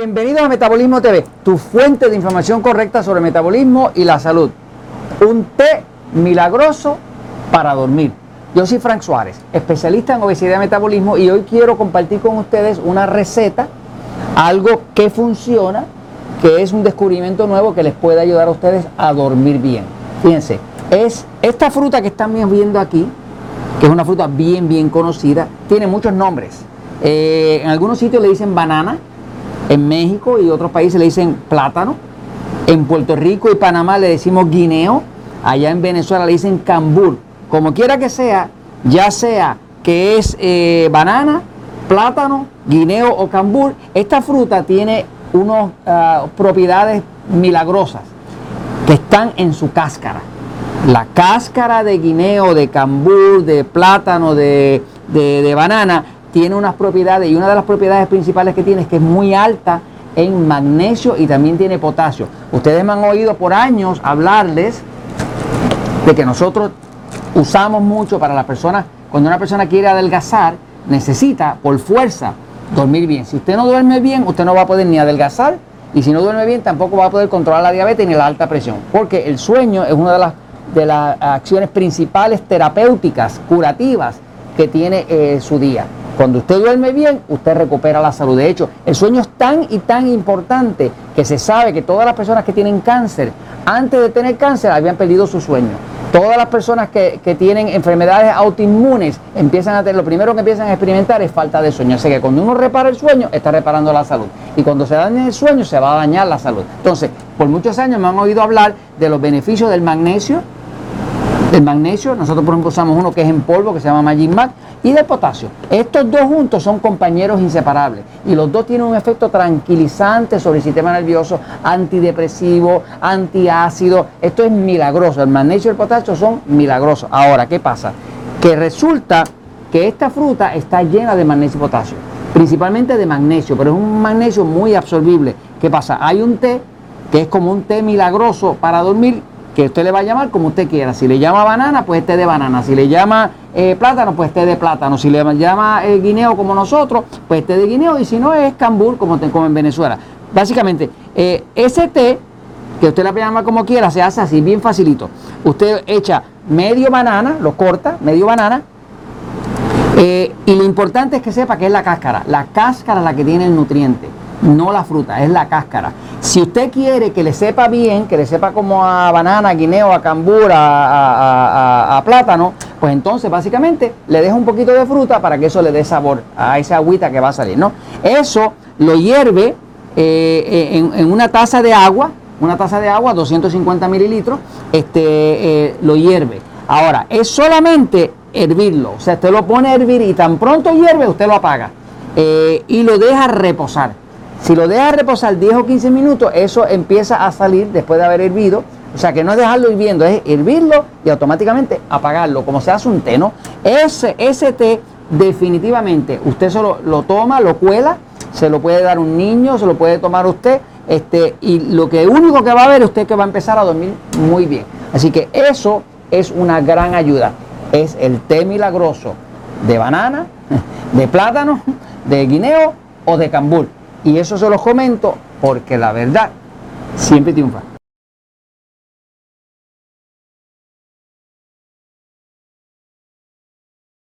Bienvenidos a Metabolismo TV, tu fuente de información correcta sobre metabolismo y la salud. Un té milagroso para dormir. Yo soy Frank Suárez, especialista en obesidad y metabolismo y hoy quiero compartir con ustedes una receta, algo que funciona, que es un descubrimiento nuevo que les puede ayudar a ustedes a dormir bien. Fíjense, es esta fruta que están viendo aquí, que es una fruta bien, bien conocida, tiene muchos nombres. Eh, en algunos sitios le dicen banana, en México y otros países le dicen plátano, en Puerto Rico y Panamá le decimos guineo, allá en Venezuela le dicen cambur. Como quiera que sea, ya sea que es eh, banana, plátano, guineo o cambur, esta fruta tiene unas ah, propiedades milagrosas que están en su cáscara. La cáscara de guineo, de cambur, de plátano, de, de, banana, tiene unas propiedades y una de las propiedades principales que tiene es que es muy alta en magnesio y también tiene potasio. Ustedes me han oído por años hablarles de que nosotros usamos mucho para las personas, cuando una persona quiere adelgazar, necesita por fuerza dormir bien. Si usted no duerme bien, usted no va a poder ni adelgazar y si no duerme bien tampoco va a poder controlar la diabetes ni la alta presión, porque el sueño es una de las, de las acciones principales terapéuticas, curativas que tiene eh, su día. Cuando usted duerme bien, usted recupera la salud. De hecho, el sueño es tan y tan importante que se sabe que todas las personas que tienen cáncer, antes de tener cáncer, habían perdido su sueño. Todas las personas que, tienen enfermedades autoinmunes empiezan a tener, lo primero que empiezan a experimentar es falta de sueño. Así que cuando uno repara el sueño, está reparando la salud. Y cuando se daña el sueño, se va a dañar la salud. Entonces, por muchos años me han oído hablar de los beneficios del magnesio, del magnesio, nosotros por ejemplo usamos uno que es en polvo, que se llama Magic Mac, y del potasio. Estos dos juntos son compañeros inseparables y los dos tienen un efecto tranquilizante sobre el sistema nervioso, antidepresivo, antiácido. Esto es milagroso. El magnesio y el potasio son milagrosos. Ahora, ¿qué pasa? Que resulta que esta fruta está llena de magnesio y potasio, principalmente de magnesio, pero es un magnesio muy absorbible. ¿Qué pasa? Hay un té que es como un té milagroso para dormir que usted le va a llamar como usted quiera. Si le llama banana, pues esté de banana. Si le llama eh, plátano, pues esté de plátano. Si le llama eh, guineo como nosotros, pues esté de guineo. Y si no, es cambur como, como en Venezuela. Básicamente, eh, ese té, que usted le llama como quiera, se hace así, bien facilito. Usted echa medio banana, lo corta, medio banana. y lo importante es que sepa que es la cáscara. La cáscara es la que tiene el nutriente no la fruta, es la cáscara. Si usted quiere que le sepa bien, que le sepa como a banana, guineo, a cambur, a, plátano, pues entonces básicamente le deja un poquito de fruta para que eso le dé sabor a esa agüita que va a salir, ¿no? Eso lo hierve eh, en, una taza de agua, una taza de agua, 250 mililitros, este, eh, lo hierve. Ahora, es solamente hervirlo, o sea, usted lo pone a hervir y tan pronto hierve, usted lo apaga eh, y lo deja reposar. Si lo deja reposar 10 o 15 minutos, eso empieza a salir después de haber hervido. O sea que no es dejarlo hirviendo, es hervirlo y automáticamente apagarlo, como se hace un té, ¿no? Ese, ese té definitivamente usted solo lo toma, lo cuela, se lo puede dar un niño, se lo puede tomar usted, este, y lo que único que va a ver es usted que va a empezar a dormir muy bien. Así que eso es una gran ayuda. Es el té milagroso de banana, de plátano, de guineo o de cambur. Y eso se los comento porque la verdad siempre triunfa.